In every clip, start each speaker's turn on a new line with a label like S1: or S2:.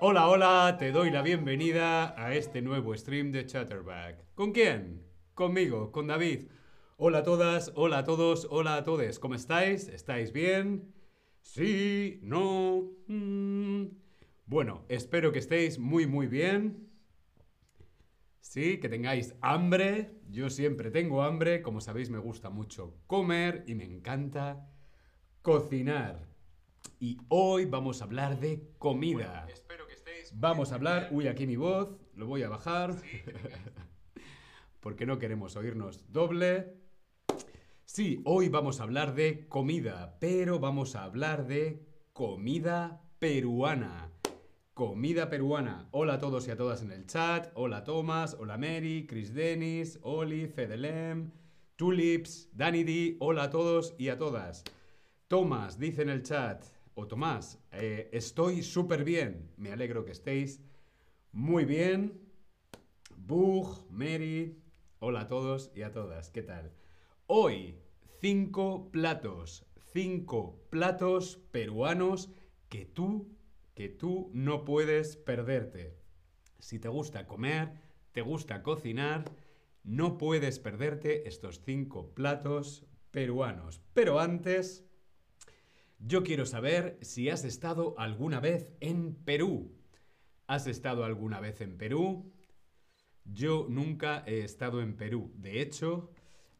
S1: Hola, hola, te doy la bienvenida a este nuevo stream de Chatterback. ¿Con quién? Conmigo, con David. Hola a todas, hola a todos, hola a todos. ¿Cómo estáis? ¿Estáis bien? Sí, no. mm. Bueno, espero que estéis muy, muy bien. Sí, que tengáis hambre. Yo siempre tengo hambre. Como sabéis, me gusta mucho comer y me encanta cocinar. Y hoy vamos a hablar de comida. Vamos a hablar. Uy, aquí mi voz. Lo voy a bajar. Porque no queremos oírnos doble. Sí, hoy vamos a hablar de comida, pero vamos a hablar de comida peruana. Comida peruana. Hola a todos y a todas en el chat. Hola Tomás, hola Mary, Chris Dennis, Oli, Fedelem, Tulips, Danny D. Hola a todos y a todas. Tomás dice en el chat, o Tomás, eh, estoy súper bien. Me alegro que estéis muy bien. Bug, Mary, hola a todos y a todas. ¿Qué tal? Hoy, cinco platos. Cinco platos peruanos que tú, que tú no puedes perderte. Si te gusta comer, te gusta cocinar, no puedes perderte estos cinco platos peruanos. Pero antes, yo quiero saber si has estado alguna vez en Perú. ¿Has estado alguna vez en Perú? Yo nunca he estado en Perú. De hecho,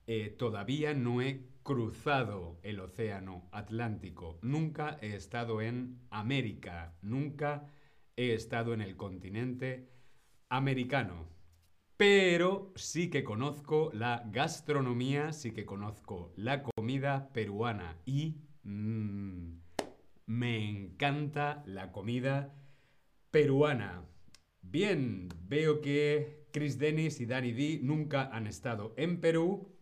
S1: eh, todavía no he cruzado el océano Atlántico. Nunca he estado en América. Nunca he estado en el continente americano. Pero sí que conozco la gastronomía, sí que conozco la comida peruana y mm, me encanta la comida peruana. Bien, veo que Chris Dennis y Danny D nunca han estado en Perú.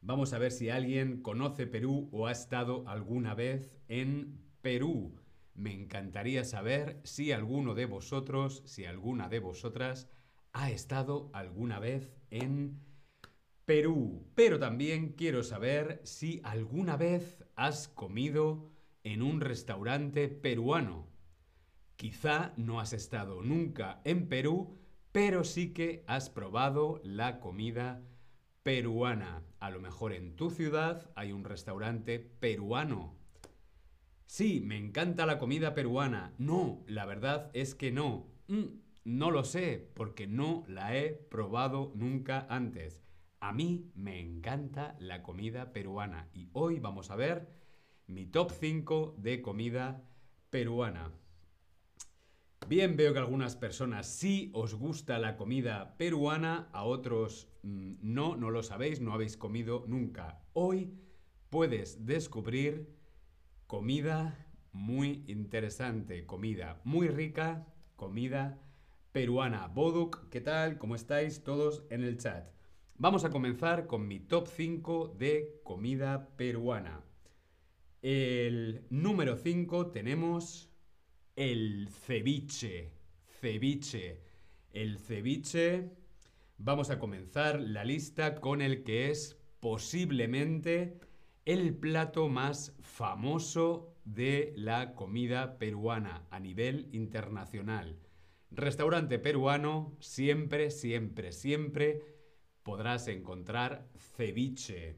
S1: Vamos a ver si alguien conoce Perú o ha estado alguna vez en Perú. Me encantaría saber si alguno de vosotros, si alguna de vosotras ha estado alguna vez en Perú. Pero también quiero saber si alguna vez has comido en un restaurante peruano. Quizá no has estado nunca en Perú, pero sí que has probado la comida peruana. A lo mejor en tu ciudad hay un restaurante peruano. Sí, me encanta la comida peruana. No, la verdad es que no. Mm, no lo sé, porque no la he probado nunca antes. A mí me encanta la comida peruana y hoy vamos a ver mi top 5 de comida peruana. Bien, veo que a algunas personas sí os gusta la comida peruana, a otros mm, no, no lo sabéis, no habéis comido nunca. Hoy puedes descubrir comida muy interesante, comida muy rica, comida peruana. Boduk, ¿qué tal? ¿Cómo estáis todos en el chat? Vamos a comenzar con mi top 5 de comida peruana. El número 5 tenemos el ceviche. Ceviche. El ceviche. Vamos a comenzar la lista con el que es posiblemente el plato más famoso de la comida peruana a nivel internacional. Restaurante peruano, siempre, siempre, siempre podrás encontrar ceviche.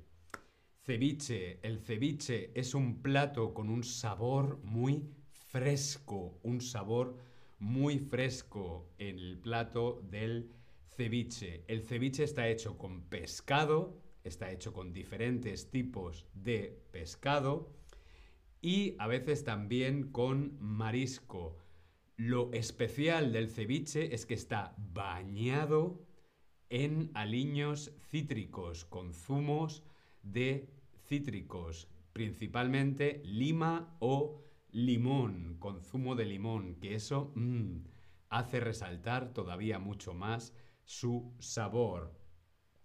S1: Ceviche, el ceviche es un plato con un sabor muy fresco, un sabor muy fresco en el plato del ceviche. El ceviche está hecho con pescado, está hecho con diferentes tipos de pescado y a veces también con marisco. Lo especial del ceviche es que está bañado en aliños cítricos con zumos de cítricos, principalmente lima o limón, con zumo de limón, que eso mm, hace resaltar todavía mucho más su sabor.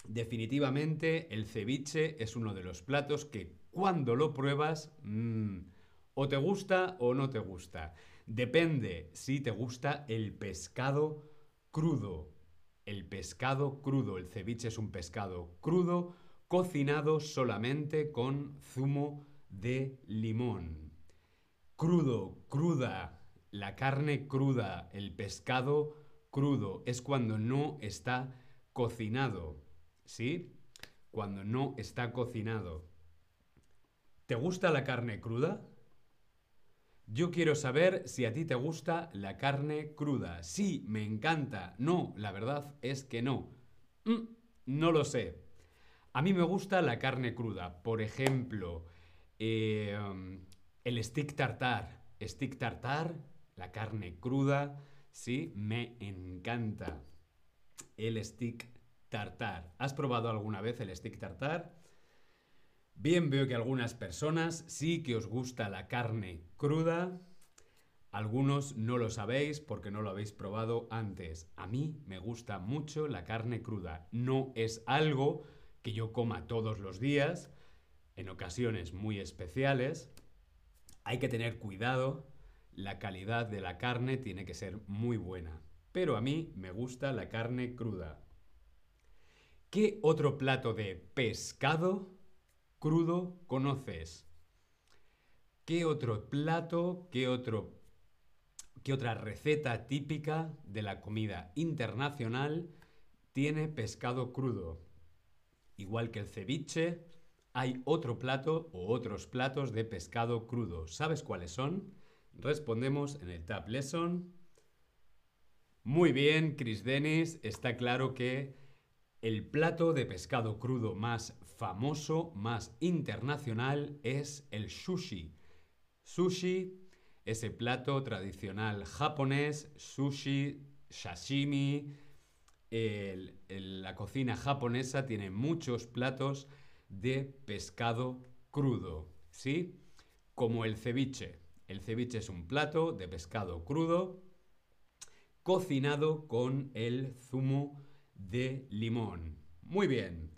S1: Definitivamente el ceviche es uno de los platos que cuando lo pruebas mm, o te gusta o no te gusta. Depende si te gusta el pescado crudo. El pescado crudo, el ceviche es un pescado crudo cocinado solamente con zumo de limón. Crudo, cruda, la carne cruda, el pescado crudo, es cuando no está cocinado, ¿sí? Cuando no está cocinado. ¿Te gusta la carne cruda? Yo quiero saber si a ti te gusta la carne cruda. Sí, me encanta. No, la verdad es que no. Mm, no lo sé. A mí me gusta la carne cruda. Por ejemplo, eh, el stick tartar. Stick tartar, la carne cruda. Sí, me encanta. El stick tartar. ¿Has probado alguna vez el stick tartar? Bien, veo que algunas personas sí que os gusta la carne cruda. Algunos no lo sabéis porque no lo habéis probado antes. A mí me gusta mucho la carne cruda. No es algo que yo coma todos los días, en ocasiones muy especiales. Hay que tener cuidado. La calidad de la carne tiene que ser muy buena. Pero a mí me gusta la carne cruda. ¿Qué otro plato de pescado crudo conoces? ¿Qué otro plato, qué, otro, qué otra receta típica de la comida internacional tiene pescado crudo? Igual que el ceviche, hay otro plato o otros platos de pescado crudo. ¿Sabes cuáles son? Respondemos en el Tab Lesson. Muy bien, Chris Dennis. Está claro que el plato de pescado crudo más famoso, más internacional, es el sushi. Sushi, ese plato tradicional japonés, sushi, sashimi. la cocina japonesa tiene muchos platos de pescado crudo, ¿sí? Como el ceviche. El ceviche es un plato de pescado crudo cocinado con el zumo de limón. Muy bien.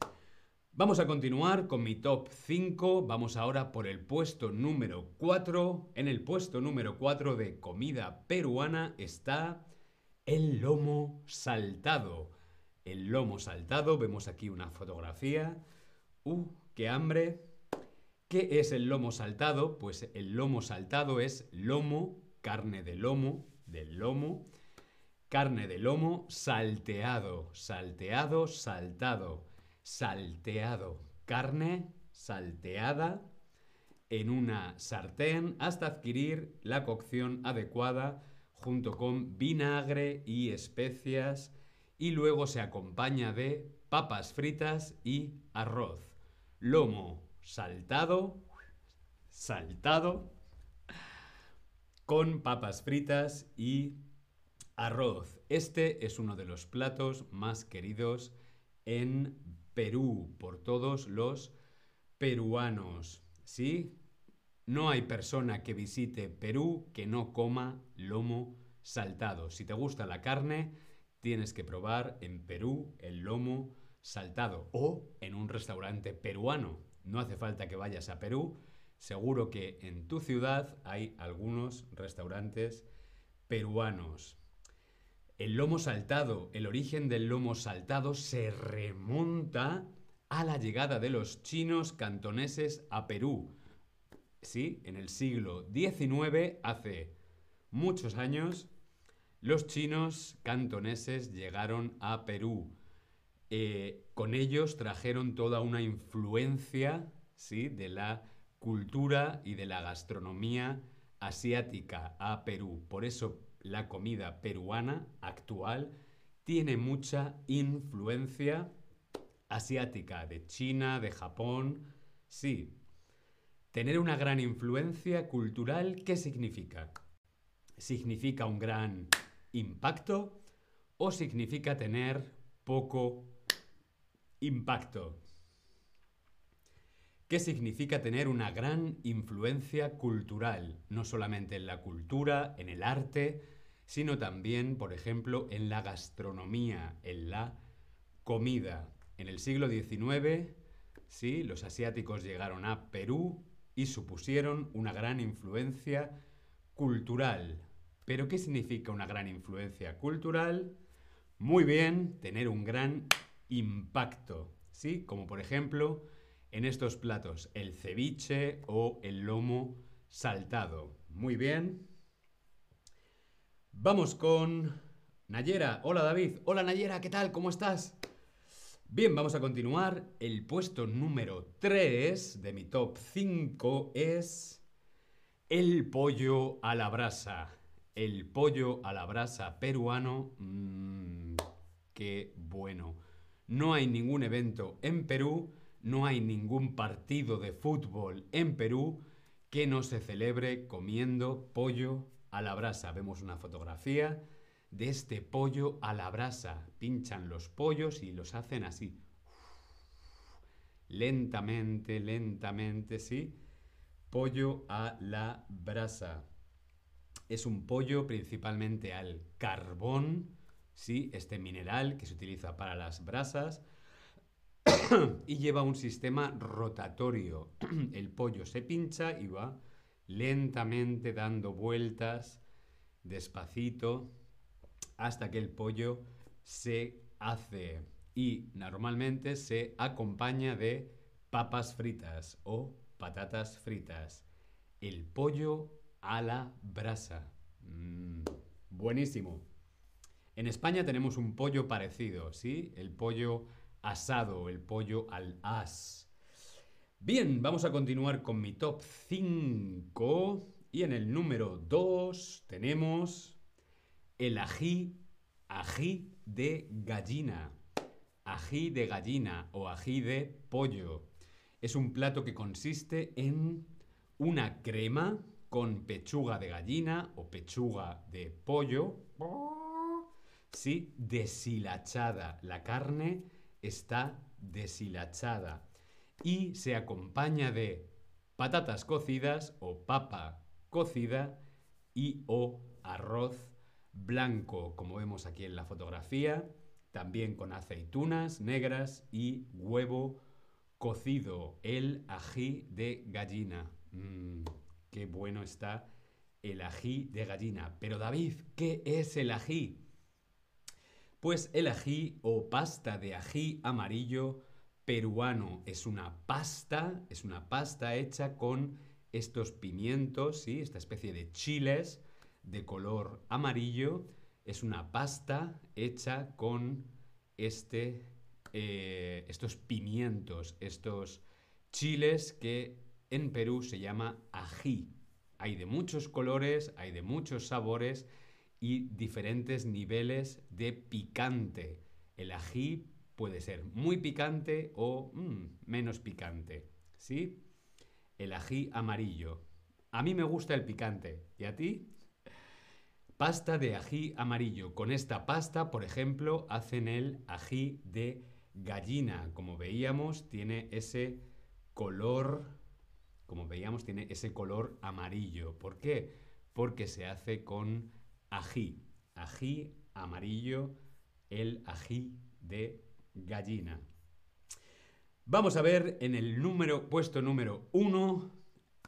S1: Vamos a continuar con mi top 5. Vamos ahora por el puesto número 4. En el puesto número 4 de comida peruana está el lomo saltado. El lomo saltado, vemos aquí una fotografía. ¡Uh, qué hambre! ¿Qué es el lomo saltado? Pues el lomo saltado es lomo, carne de lomo, del lomo, Carne de lomo salteado, salteado, saltado, salteado. Carne salteada en una sartén hasta adquirir la cocción adecuada junto con vinagre y especias y luego se acompaña de papas fritas y arroz. Lomo saltado, saltado con papas fritas y Arroz. Este es uno de los platos más queridos en Perú por todos los peruanos. ¿Sí? No hay persona que visite Perú que no coma lomo saltado. Si te gusta la carne, tienes que probar en Perú el lomo saltado o en un restaurante peruano. No hace falta que vayas a Perú. Seguro que en tu ciudad hay algunos restaurantes peruanos. El lomo saltado, el origen del lomo saltado se remonta a la llegada de los chinos cantoneses a Perú. Sí, en el siglo XIX, hace muchos años, los chinos cantoneses llegaron a Perú. Eh, con ellos trajeron toda una influencia ¿sí? de la cultura y de la gastronomía asiática a Perú. Por eso la comida peruana actual tiene mucha influencia asiática, de China, de Japón. Sí. Tener una gran influencia cultural, ¿qué significa? ¿Significa un gran impacto o significa tener poco impacto? ¿Qué significa tener una gran influencia cultural, no solamente en la cultura, en el arte, sino también, por ejemplo, en la gastronomía, en la comida. En el siglo XIX, sí, los asiáticos llegaron a Perú y supusieron una gran influencia cultural. ¿Pero qué significa una gran influencia cultural? Muy bien, tener un gran impacto, ¿sí? Como por ejemplo, en estos platos, el ceviche o el lomo saltado. Muy bien. Vamos con Nayera. Hola David. Hola Nayera, ¿qué tal? ¿Cómo estás? Bien, vamos a continuar. El puesto número 3 de mi top 5 es el pollo a la brasa. El pollo a la brasa peruano. Mmm, qué bueno. No hay ningún evento en Perú, no hay ningún partido de fútbol en Perú que no se celebre comiendo pollo a la brasa. Vemos una fotografía de este pollo a la brasa. Pinchan los pollos y los hacen así. Lentamente, lentamente, sí. Pollo a la brasa. Es un pollo principalmente al carbón, sí, este mineral que se utiliza para las brasas. y lleva un sistema rotatorio. El pollo se pincha y va lentamente dando vueltas, despacito, hasta que el pollo se hace y normalmente se acompaña de papas fritas o patatas fritas. El pollo a la brasa. Mm, buenísimo. En España tenemos un pollo parecido, ¿sí? El pollo asado, el pollo al as. Bien, vamos a continuar con mi top 5. Y en el número 2 tenemos el ají, ají de gallina. Ají de gallina o ají de pollo. Es un plato que consiste en una crema con pechuga de gallina o pechuga de pollo. Sí, deshilachada. La carne está deshilachada y se acompaña de patatas cocidas o papa cocida y o arroz blanco, como vemos aquí en la fotografía, también con aceitunas negras y huevo cocido, el ají de gallina. Mmm, qué bueno está el ají de gallina. Pero David, ¿qué es el ají? Pues el ají o pasta de ají amarillo peruano es una pasta, es una pasta hecha con estos pimientos, ¿sí? esta especie de chiles de color amarillo. Es una pasta hecha con este, eh, estos pimientos, estos chiles que en Perú se llama ají. Hay de muchos colores, hay de muchos sabores y diferentes niveles de picante. El ají puede ser muy picante o mm, menos picante. ¿Sí? El ají amarillo. A mí me gusta el picante. ¿Y a ti? Pasta de ají amarillo. Con esta pasta, por ejemplo, hacen el ají de gallina. Como veíamos, tiene ese color, como veíamos, tiene ese color amarillo. ¿Por qué? Porque se hace con ají. Ají amarillo, el ají de gallina. Vamos a ver en el número, puesto número uno,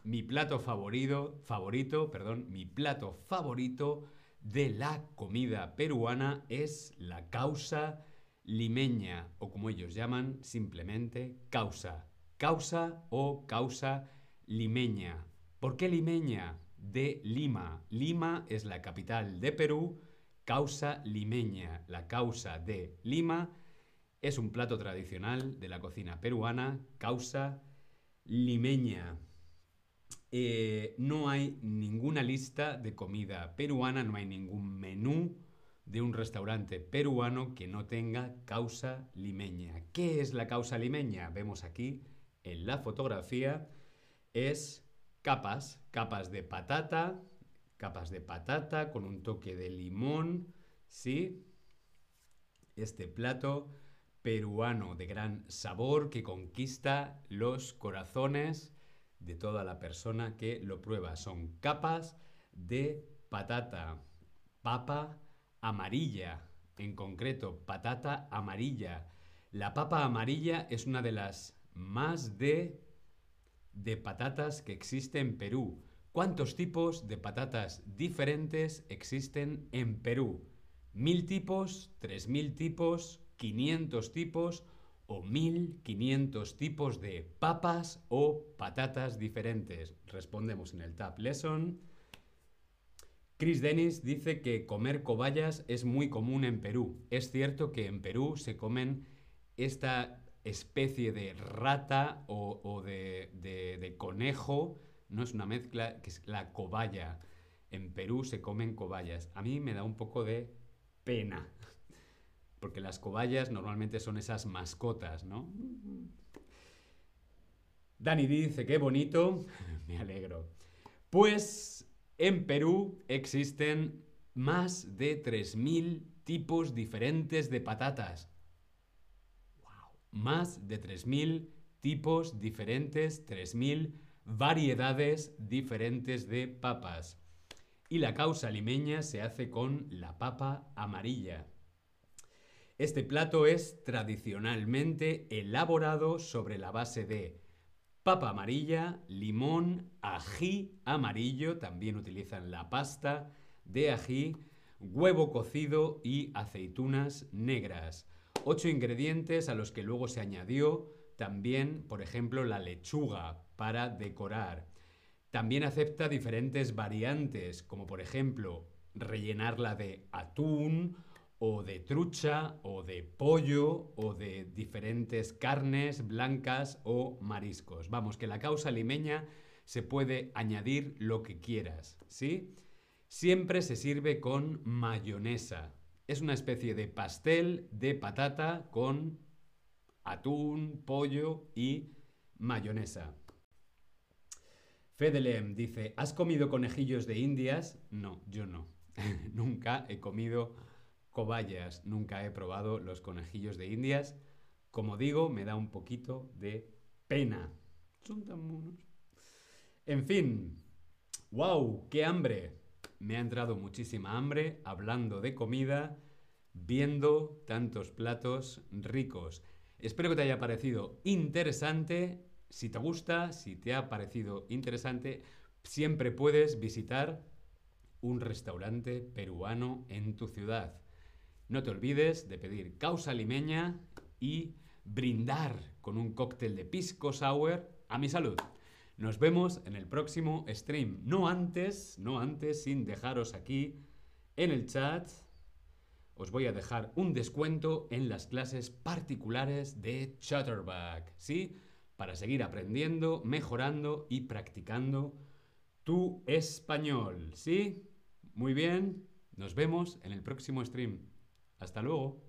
S1: mi plato favorito, favorito, perdón, mi plato favorito de la comida peruana es la causa limeña, o como ellos llaman simplemente causa. Causa o causa limeña. ¿Por qué limeña? De Lima. Lima es la capital de Perú. Causa limeña, la causa de Lima, es un plato tradicional de la cocina peruana. Causa limeña. Eh, no hay ninguna lista de comida peruana, no hay ningún menú de un restaurante peruano que no tenga causa limeña. ¿Qué es la causa limeña? Vemos aquí en la fotografía. Es capas, capas de patata, capas de patata con un toque de limón, ¿sí? Este plato peruano de gran sabor que conquista los corazones de toda la persona que lo prueba. Son capas de patata, papa amarilla, en concreto patata amarilla. La papa amarilla es una de las más de de patatas que existe en Perú. ¿Cuántos tipos de patatas diferentes existen en Perú? ¿Mil tipos? ¿Tres mil tipos? ¿Quinientos tipos? ¿O mil quinientos tipos de papas o patatas diferentes? Respondemos en el Tab Lesson. Chris Dennis dice que comer cobayas es muy común en Perú. Es cierto que en Perú se comen esta especie de rata o, de, de, conejo, no es una mezcla, que es la cobaya. En Perú se comen cobayas. A mí me da un poco de pena, porque las cobayas normalmente son esas mascotas, ¿no? Dani dice, qué bonito, me alegro. Pues en Perú existen más de 3.000 tipos diferentes de patatas. Más de 3.000 tipos diferentes, 3.000 variedades diferentes de papas. Y la causa limeña se hace con la papa amarilla. Este plato es tradicionalmente elaborado sobre la base de papa amarilla, limón, ají amarillo, también utilizan la pasta de ají, huevo cocido y aceitunas negras. Ocho ingredientes a los que luego se añadió también, por ejemplo, la lechuga para decorar. También acepta diferentes variantes, como por ejemplo rellenarla de atún o de trucha, o de pollo, o de diferentes carnes blancas o mariscos. Vamos, que la causa limeña se puede añadir lo que quieras, ¿sí? Siempre se sirve con mayonesa. Es una especie de pastel de patata con atún, pollo y mayonesa. Fedelem dice, ¿has comido conejillos de indias? No, yo no. Nunca he comido cobayas. Nunca he probado los conejillos de indias. Como digo, me da un poquito de pena. Son tan monos. En fin. ¡Wow! ¡Qué hambre! Me ha entrado muchísima hambre hablando de comida, viendo tantos platos ricos. Espero que te haya parecido interesante. Si te gusta, si te ha parecido interesante, siempre puedes visitar un restaurante peruano en tu ciudad. No te olvides de pedir causa limeña y brindar con un cóctel de pisco sour a mi salud. Nos vemos en el próximo stream. No antes, no antes, sin dejaros aquí en el chat. Os voy a dejar un descuento en las clases particulares de Chatterback, ¿sí? Para seguir aprendiendo, mejorando y practicando tu español, ¿sí? Muy bien, nos vemos en el próximo stream. Hasta luego.